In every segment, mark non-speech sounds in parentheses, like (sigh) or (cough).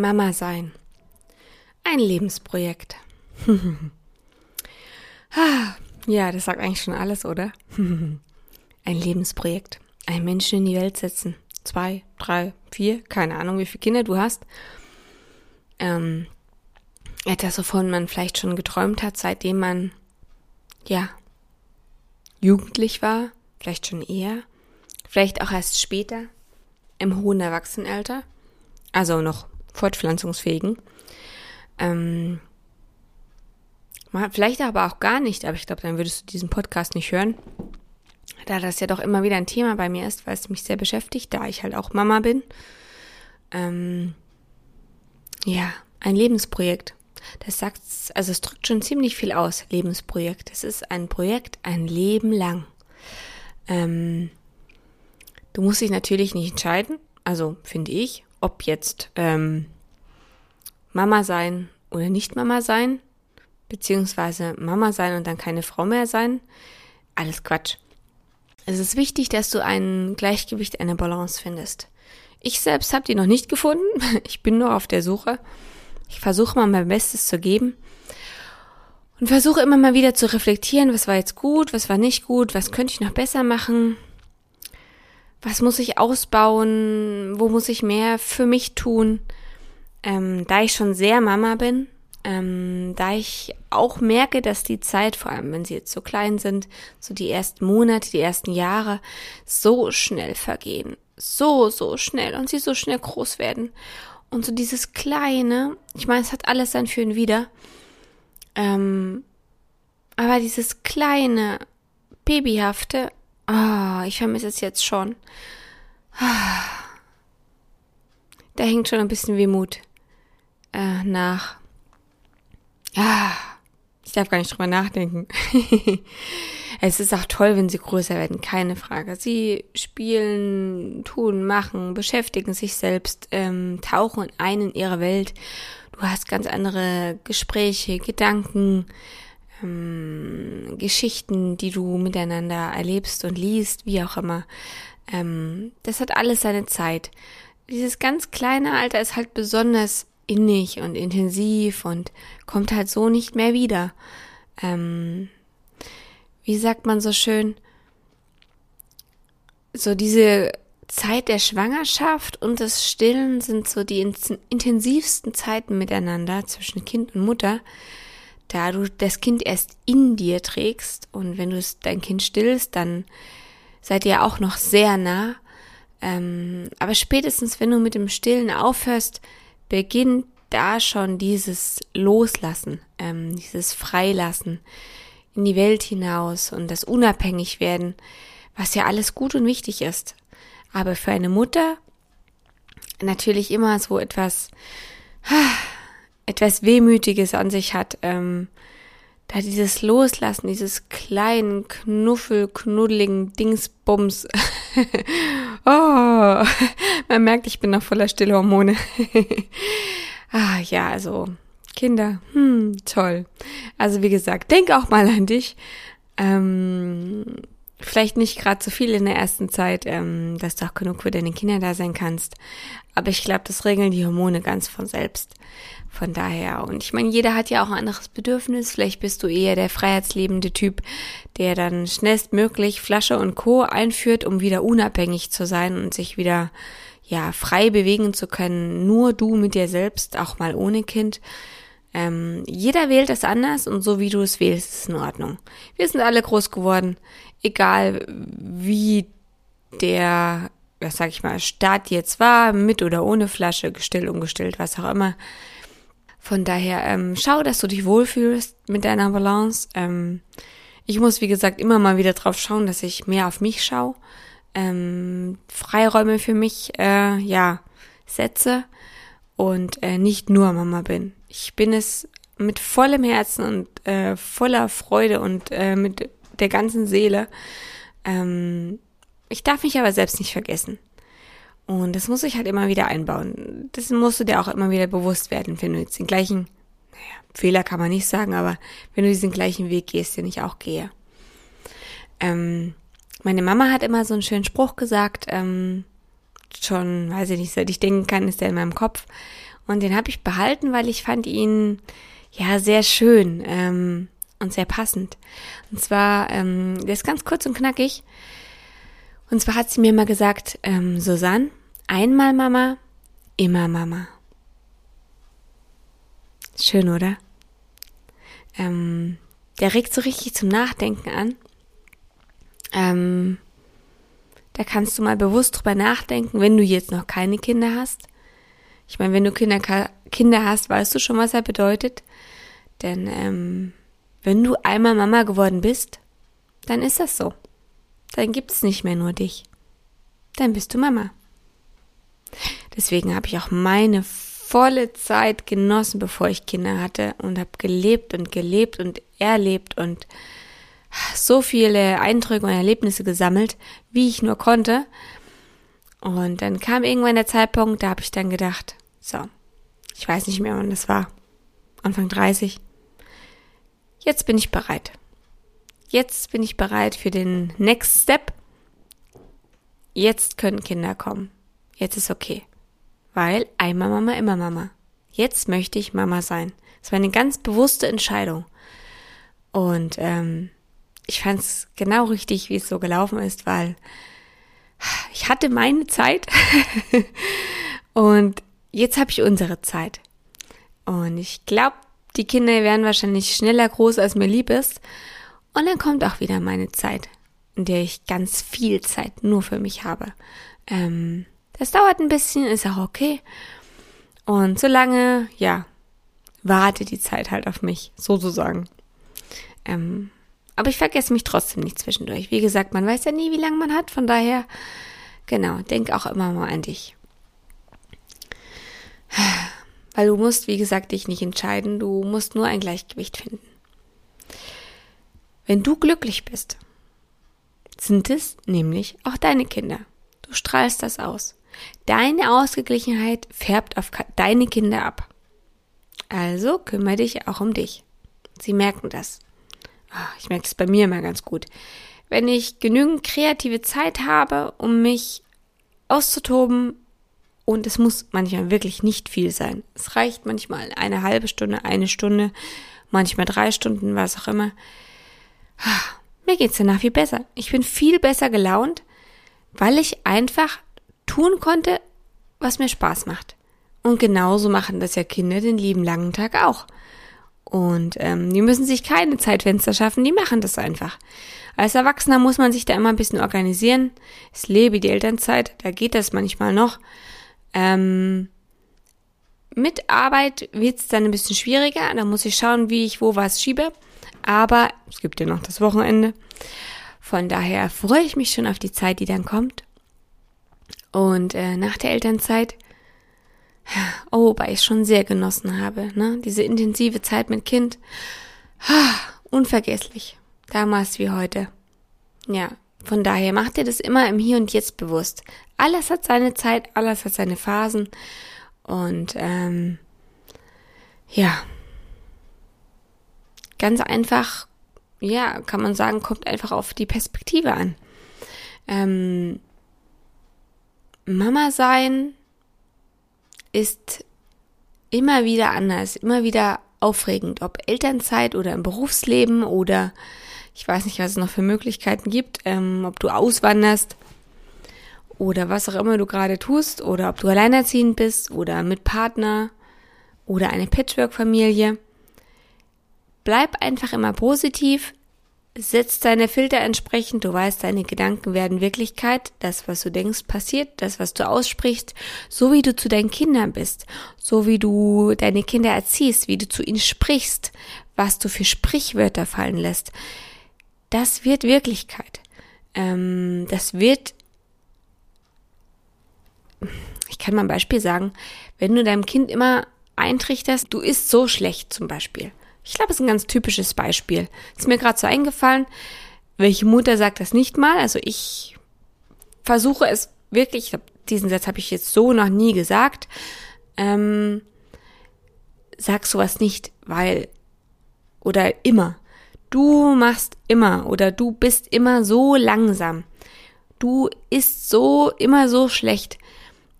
Mama sein. Ein Lebensprojekt. (laughs) ja, das sagt eigentlich schon alles, oder? (laughs) Ein Lebensprojekt. Ein Menschen in die Welt setzen. Zwei, drei, vier, keine Ahnung, wie viele Kinder du hast. Ähm, etwas, wovon man vielleicht schon geträumt hat, seitdem man, ja, jugendlich war, vielleicht schon eher, vielleicht auch erst später, im hohen Erwachsenenalter, also noch fortpflanzungsfähigen. Ähm, vielleicht aber auch gar nicht, aber ich glaube, dann würdest du diesen Podcast nicht hören. Da das ja doch immer wieder ein Thema bei mir ist, weil es mich sehr beschäftigt, da ich halt auch Mama bin. Ähm, ja, ein Lebensprojekt. Das sagt, also es drückt schon ziemlich viel aus, Lebensprojekt. Es ist ein Projekt ein Leben lang. Ähm, du musst dich natürlich nicht entscheiden, also finde ich, ob jetzt ähm, Mama sein oder nicht Mama sein, beziehungsweise Mama sein und dann keine Frau mehr sein, alles Quatsch. Es ist wichtig, dass du ein Gleichgewicht, eine Balance findest. Ich selbst habe die noch nicht gefunden. (laughs) Ich bin nur auf der Suche. Ich versuche mal mein Bestes zu geben und versuche immer mal wieder zu reflektieren, was war jetzt gut, was war nicht gut, was könnte ich noch besser machen, was muss ich ausbauen, wo muss ich mehr für mich tun. Ähm, da ich schon sehr Mama bin, ähm, da ich auch merke, dass die Zeit, vor allem wenn sie jetzt so klein sind, so die ersten Monate, die ersten Jahre, so schnell vergehen. So, so schnell und sie so schnell groß werden. Und so dieses Kleine, ich meine, es hat alles sein Für und Wider. Ähm, aber dieses kleine, babyhafte, Ah, oh, ich vermisse es jetzt schon. Da hängt schon ein bisschen Wehmut äh, nach. Ah, ich darf gar nicht drüber nachdenken. (laughs) es ist auch toll, wenn sie größer werden, keine Frage. Sie spielen, tun, machen, beschäftigen sich selbst, ähm, tauchen ein in ihre Welt. Du hast ganz andere Gespräche, Gedanken, ähm, Geschichten, die du miteinander erlebst und liest, wie auch immer. Ähm, das hat alles seine Zeit. Dieses ganz kleine Alter ist halt besonders innig und intensiv und kommt halt so nicht mehr wieder. Ähm, wie sagt man so schön? So diese Zeit der Schwangerschaft und des Stillen sind so die intensivsten Zeiten miteinander zwischen Kind und Mutter da du das Kind erst in dir trägst und wenn du dein Kind stillst, dann seid ihr auch noch sehr nah. Ähm, aber spätestens, wenn du mit dem Stillen aufhörst, beginnt da schon dieses Loslassen, ähm, dieses Freilassen in die Welt hinaus und das Unabhängigwerden, was ja alles gut und wichtig ist. Aber für eine Mutter natürlich immer so etwas, etwas Wehmütiges an sich hat. Ähm, da dieses Loslassen, dieses kleinen, knuffel, knuddeligen Dingsbums. (laughs) oh, man merkt, ich bin noch voller Stillhormone. (laughs) ah, ja, also, Kinder, hm, toll. Also, wie gesagt, denk auch mal an dich. Ähm, vielleicht nicht gerade zu viel in der ersten Zeit, ähm, dass du auch genug für deine Kinder da sein kannst. Aber ich glaube, das regeln die Hormone ganz von selbst. Von daher, und ich meine, jeder hat ja auch ein anderes Bedürfnis. Vielleicht bist du eher der freiheitslebende Typ, der dann schnellstmöglich Flasche und Co. einführt, um wieder unabhängig zu sein und sich wieder, ja, frei bewegen zu können. Nur du mit dir selbst, auch mal ohne Kind. Ähm, jeder wählt es anders und so wie du es wählst, ist in Ordnung. Wir sind alle groß geworden, egal wie der, was sag ich mal, Start jetzt war, mit oder ohne Flasche, gestillt, ungestillt, was auch immer. Von daher ähm, schau, dass du dich wohlfühlst mit deiner Balance. Ähm, ich muss, wie gesagt, immer mal wieder drauf schauen, dass ich mehr auf mich schaue. ähm, Freiräume für mich, äh, ja, setze und äh, nicht nur Mama bin. Ich bin es mit vollem Herzen und äh, voller Freude und äh, mit der ganzen Seele. Ähm, ich darf mich aber selbst nicht vergessen. Und das muss ich halt immer wieder einbauen. Das musst du dir auch immer wieder bewusst werden, wenn du jetzt den gleichen, naja, Fehler kann man nicht sagen, aber wenn du diesen gleichen Weg gehst, den ich auch gehe. Ähm, meine Mama hat immer so einen schönen Spruch gesagt, ähm, schon, weiß ich nicht, seit ich denken kann, ist der in meinem Kopf. Und den habe ich behalten, weil ich fand ihn ja sehr schön ähm, und sehr passend. Und zwar, ähm, der ist ganz kurz und knackig. Und zwar hat sie mir mal gesagt, ähm, Susanne, einmal Mama, immer Mama. Schön, oder? Ähm, der regt so richtig zum Nachdenken an. Ähm, da kannst du mal bewusst drüber nachdenken, wenn du jetzt noch keine Kinder hast. Ich meine, wenn du Kinder, Kinder hast, weißt du schon, was er bedeutet. Denn ähm, wenn du einmal Mama geworden bist, dann ist das so. Dann gibt es nicht mehr nur dich. Dann bist du Mama. Deswegen habe ich auch meine volle Zeit genossen, bevor ich Kinder hatte und habe gelebt und gelebt und erlebt und so viele Eindrücke und Erlebnisse gesammelt, wie ich nur konnte. Und dann kam irgendwann der Zeitpunkt, da habe ich dann gedacht, so, ich weiß nicht mehr, wann das war, Anfang 30. Jetzt bin ich bereit. Jetzt bin ich bereit für den Next Step. Jetzt können Kinder kommen. Jetzt ist okay. Weil einmal Mama, immer Mama. Jetzt möchte ich Mama sein. Es war eine ganz bewusste Entscheidung. Und ähm, ich fand es genau richtig, wie es so gelaufen ist, weil ich hatte meine Zeit (laughs) und jetzt habe ich unsere Zeit. Und ich glaube, die Kinder werden wahrscheinlich schneller groß, als mir lieb ist. Und dann kommt auch wieder meine Zeit, in der ich ganz viel Zeit nur für mich habe. Ähm, das dauert ein bisschen, ist auch okay. Und solange, ja, warte die Zeit halt auf mich, sozusagen. Ähm, aber ich vergesse mich trotzdem nicht zwischendurch. Wie gesagt, man weiß ja nie, wie lange man hat. Von daher, genau, denk auch immer mal an dich. Weil du musst, wie gesagt, dich nicht entscheiden. Du musst nur ein Gleichgewicht finden. Wenn du glücklich bist, sind es nämlich auch deine Kinder. Du strahlst das aus. Deine Ausgeglichenheit färbt auf deine Kinder ab. Also kümmere dich auch um dich. Sie merken das. Ah, ich merke es bei mir immer ganz gut. Wenn ich genügend kreative Zeit habe, um mich auszutoben, und es muss manchmal wirklich nicht viel sein. Es reicht manchmal eine halbe Stunde, eine Stunde, manchmal drei Stunden, was auch immer. Mir geht's danach viel besser. Ich bin viel besser gelaunt, weil ich einfach tun konnte, was mir Spaß macht. Und genauso machen das ja Kinder den lieben langen Tag auch. Und ähm, die müssen sich keine Zeitfenster schaffen, die machen das einfach. Als Erwachsener muss man sich da immer ein bisschen organisieren. Es lebe die Elternzeit, da geht das manchmal noch. Ähm, mit Arbeit wird's dann ein bisschen schwieriger, da muss ich schauen, wie ich wo was schiebe. Aber es gibt ja noch das Wochenende. Von daher freue ich mich schon auf die Zeit, die dann kommt. Und äh, nach der Elternzeit Oh, wobei ich schon sehr genossen habe, ne? Diese intensive Zeit mit Kind. Ah, unvergesslich. Damals wie heute. Ja, von daher macht ihr das immer im Hier und Jetzt bewusst. Alles hat seine Zeit, alles hat seine Phasen. Und ähm, ja, ganz einfach, ja, kann man sagen, kommt einfach auf die Perspektive an. Ähm, Mama sein ist immer wieder anders, immer wieder aufregend, ob Elternzeit oder im Berufsleben oder ich weiß nicht, was es noch für Möglichkeiten gibt, ähm, ob du auswanderst oder was auch immer du gerade tust oder ob du alleinerziehend bist oder mit Partner oder eine Patchwork-Familie. Bleib einfach immer positiv, setzt deine Filter entsprechend, du weißt, deine Gedanken werden Wirklichkeit, das, was du denkst, passiert, das, was du aussprichst, so wie du zu deinen Kindern bist, so wie du deine Kinder erziehst, wie du zu ihnen sprichst, was du für Sprichwörter fallen lässt, das wird Wirklichkeit. Ähm, das wird ich kann mal ein Beispiel sagen, wenn du deinem Kind immer eintrichterst, du isst so schlecht zum Beispiel. Ich glaube, es ist ein ganz typisches Beispiel. Ist mir gerade so eingefallen. Welche Mutter sagt das nicht mal? Also ich versuche es wirklich, diesen Satz habe ich jetzt so noch nie gesagt. Ähm, sag sowas nicht, weil oder immer. Du machst immer oder du bist immer so langsam. Du isst so immer so schlecht.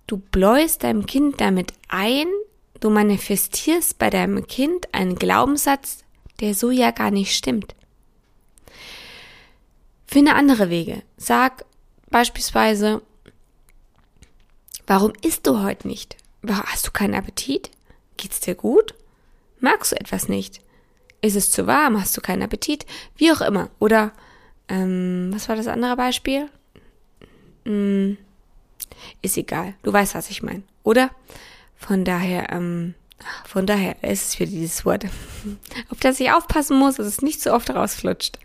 Du bläust deinem Kind damit ein, du manifestierst bei deinem Kind einen Glaubenssatz, der so ja gar nicht stimmt. Finde andere Wege. Sag beispielsweise, warum isst du heute nicht? Hast du keinen Appetit? Geht's dir gut? Magst du etwas nicht? Ist es zu warm? Hast du keinen Appetit? Wie auch immer. Oder, ähm, was war das andere Beispiel? Hm, ist egal. Du weißt, was ich meine. Oder? Von daher, ähm, von daher ist es für dieses Wort. (laughs) Auf das ich aufpassen muss, dass es nicht so oft rausflutscht.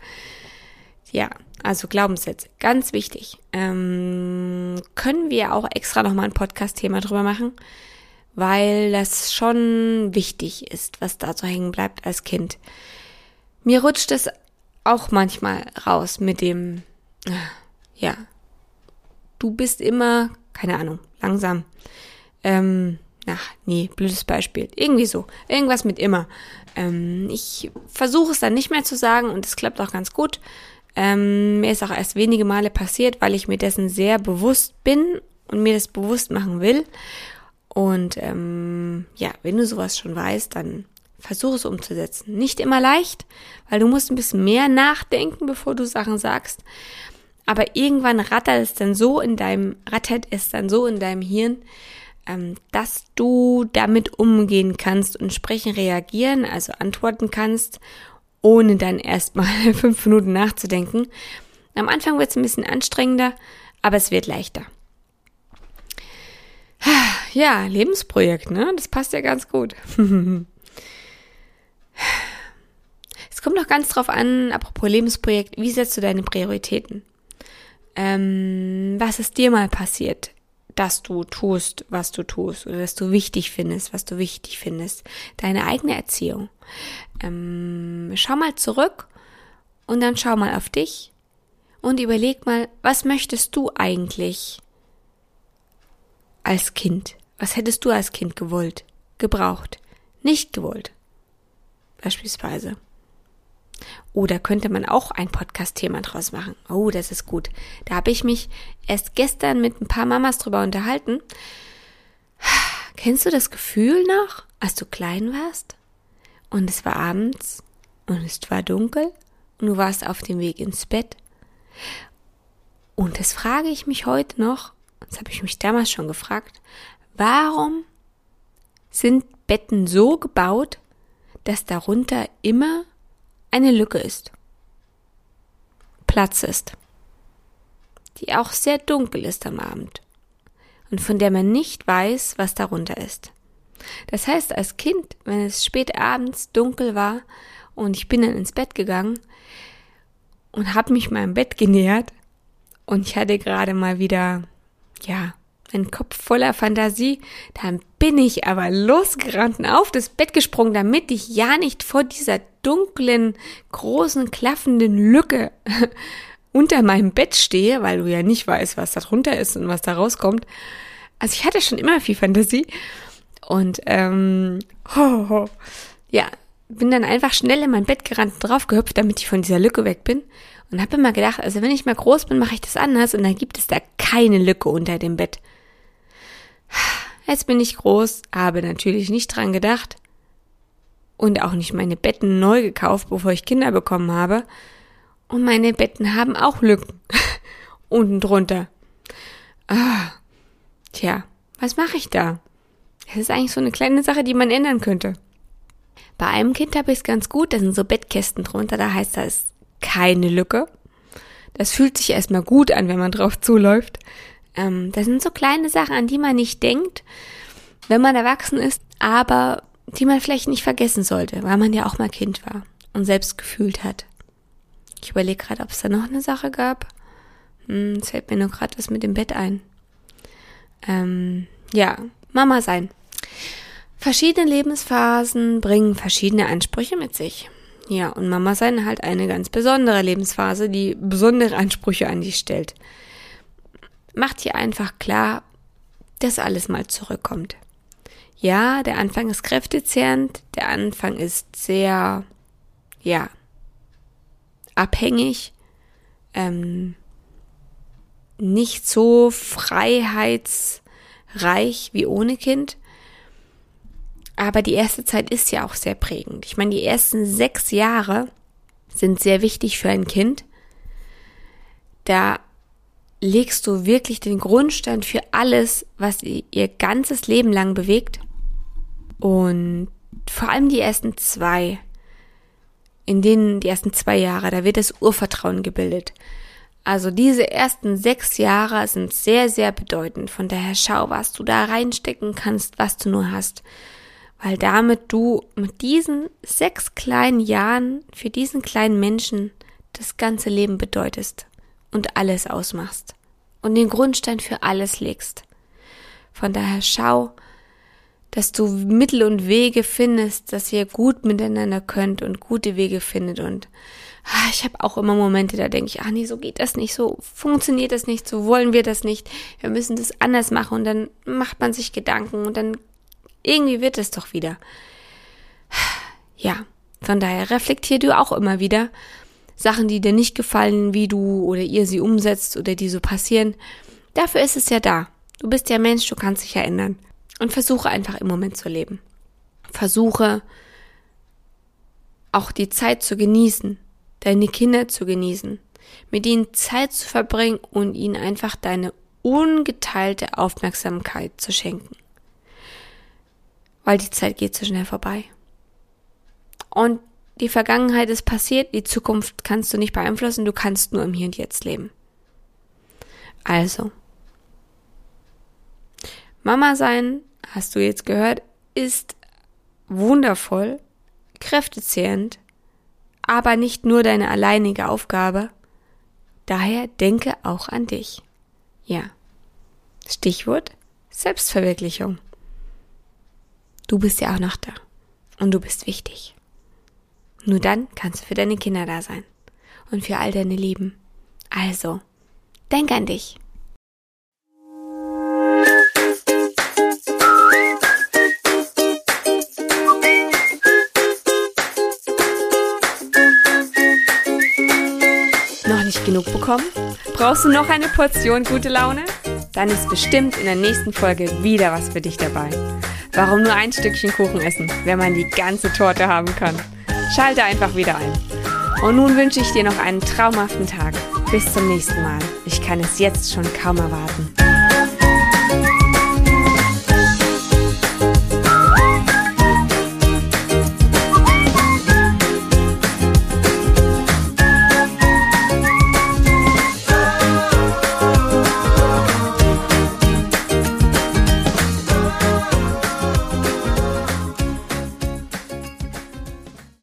Ja, also Glaubenssätze, ganz wichtig. Ähm, können wir auch extra nochmal ein Podcast-Thema drüber machen, weil das schon wichtig ist, was da so hängen bleibt als Kind. Mir rutscht es auch manchmal raus mit dem, ja, du bist immer, keine Ahnung, langsam. Ähm, ach, nee, blödes Beispiel. Irgendwie so. Irgendwas mit immer. Ähm, ich versuche es dann nicht mehr zu sagen und es klappt auch ganz gut. Ähm, mir ist auch erst wenige Male passiert, weil ich mir dessen sehr bewusst bin und mir das bewusst machen will. Und ähm, ja, wenn du sowas schon weißt, dann versuch es umzusetzen. Nicht immer leicht, weil du musst ein bisschen mehr nachdenken, bevor du Sachen sagst. Aber irgendwann rattert es dann so in deinem, rattert es dann so in deinem Hirn, ähm, dass du damit umgehen kannst und sprechen, reagieren, also antworten kannst ohne dann erstmal (laughs) fünf Minuten nachzudenken. Am Anfang wird es ein bisschen anstrengender, aber es wird leichter. Ja, Lebensprojekt, ne? Das passt ja ganz gut. (laughs) es kommt noch ganz drauf an, apropos Lebensprojekt, wie setzt du deine Prioritäten? Ähm, was ist dir mal passiert? dass du tust, was du tust oder dass du wichtig findest, was du wichtig findest. Deine eigene Erziehung. Ähm, schau mal zurück und dann schau mal auf dich und überleg mal, was möchtest du eigentlich als Kind? Was hättest du als Kind gewollt, gebraucht, nicht gewollt? Beispielsweise. Oder könnte man auch ein Podcast-Thema draus machen? Oh, das ist gut. Da habe ich mich erst gestern mit ein paar Mamas drüber unterhalten. Kennst du das Gefühl noch, als du klein warst? Und es war abends und es war dunkel und du warst auf dem Weg ins Bett. Und das frage ich mich heute noch, das habe ich mich damals schon gefragt, warum sind Betten so gebaut, dass darunter immer eine Lücke ist. Platz ist. Die auch sehr dunkel ist am Abend und von der man nicht weiß, was darunter ist. Das heißt, als Kind, wenn es spät abends dunkel war und ich bin dann ins Bett gegangen und habe mich meinem Bett genähert und ich hatte gerade mal wieder, ja, einen Kopf voller Fantasie, dann bin ich aber losgerannt und auf das Bett gesprungen, damit ich ja nicht vor dieser dunklen, großen, klaffenden Lücke (laughs) unter meinem Bett stehe, weil du ja nicht weißt, was da drunter ist und was da rauskommt. Also ich hatte schon immer viel Fantasie. Und ähm, ho, ho, ja, bin dann einfach schnell in mein Bett gerannt und draufgehüpft, damit ich von dieser Lücke weg bin. Und habe immer gedacht, also wenn ich mal groß bin, mache ich das anders. Und dann gibt es da keine Lücke unter dem Bett. Jetzt bin ich groß, habe natürlich nicht dran gedacht und auch nicht meine Betten neu gekauft, bevor ich Kinder bekommen habe. Und meine Betten haben auch Lücken (laughs) unten drunter. Ah, tja, was mache ich da? Das ist eigentlich so eine kleine Sache, die man ändern könnte. Bei einem Kind habe ich es ganz gut, da sind so Bettkästen drunter, da heißt das keine Lücke. Das fühlt sich erstmal gut an, wenn man drauf zuläuft. Ähm, das sind so kleine Sachen, an die man nicht denkt, wenn man erwachsen ist, aber die man vielleicht nicht vergessen sollte, weil man ja auch mal Kind war und selbst gefühlt hat. Ich überlege gerade, ob es da noch eine Sache gab. Hm, es fällt mir nur gerade was mit dem Bett ein. Ähm, ja, Mama sein. Verschiedene Lebensphasen bringen verschiedene Ansprüche mit sich. Ja, und Mama sein halt eine ganz besondere Lebensphase, die besondere Ansprüche an dich stellt. Macht dir einfach klar, dass alles mal zurückkommt. Ja, der Anfang ist kräftezehrend, der Anfang ist sehr, ja, abhängig, ähm, nicht so freiheitsreich wie ohne Kind. Aber die erste Zeit ist ja auch sehr prägend. Ich meine, die ersten sechs Jahre sind sehr wichtig für ein Kind. Da legst du wirklich den Grundstein für alles, was ihr ganzes Leben lang bewegt. Und vor allem die ersten zwei, in denen die ersten zwei Jahre, da wird das Urvertrauen gebildet. Also diese ersten sechs Jahre sind sehr, sehr bedeutend. Von daher schau, was du da reinstecken kannst, was du nur hast. Weil damit du mit diesen sechs kleinen Jahren für diesen kleinen Menschen das ganze Leben bedeutest und alles ausmachst und den Grundstein für alles legst. Von daher schau, dass du Mittel und Wege findest, dass ihr gut miteinander könnt und gute Wege findet und ah, ich habe auch immer Momente, da denke ich, ach nee, so geht das nicht, so funktioniert das nicht, so wollen wir das nicht, wir müssen das anders machen und dann macht man sich Gedanken und dann irgendwie wird es doch wieder. Ja, von daher reflektier du auch immer wieder Sachen, die dir nicht gefallen, wie du oder ihr sie umsetzt oder die so passieren. Dafür ist es ja da. Du bist ja Mensch, du kannst dich ja ändern. Und versuche einfach im Moment zu leben. Versuche auch die Zeit zu genießen, deine Kinder zu genießen, mit ihnen Zeit zu verbringen und ihnen einfach deine ungeteilte Aufmerksamkeit zu schenken. Weil die Zeit geht so schnell vorbei. Und die Vergangenheit ist passiert, die Zukunft kannst du nicht beeinflussen, du kannst nur im Hier und Jetzt leben. Also, Mama sein, hast du jetzt gehört, ist wundervoll, kräftezehrend, aber nicht nur deine alleinige Aufgabe. Daher denke auch an dich. Ja. Stichwort Selbstverwirklichung. Du bist ja auch noch da. Und du bist wichtig. Nur dann kannst du für deine Kinder da sein. Und für all deine Lieben. Also, denk an dich. Noch nicht genug bekommen? Brauchst du noch eine Portion gute Laune? Dann ist bestimmt in der nächsten Folge wieder was für dich dabei. Warum nur ein Stückchen Kuchen essen, wenn man die ganze Torte haben kann? Schalte einfach wieder ein. Und nun wünsche ich dir noch einen traumhaften Tag. Bis zum nächsten Mal. Ich kann es jetzt schon kaum erwarten.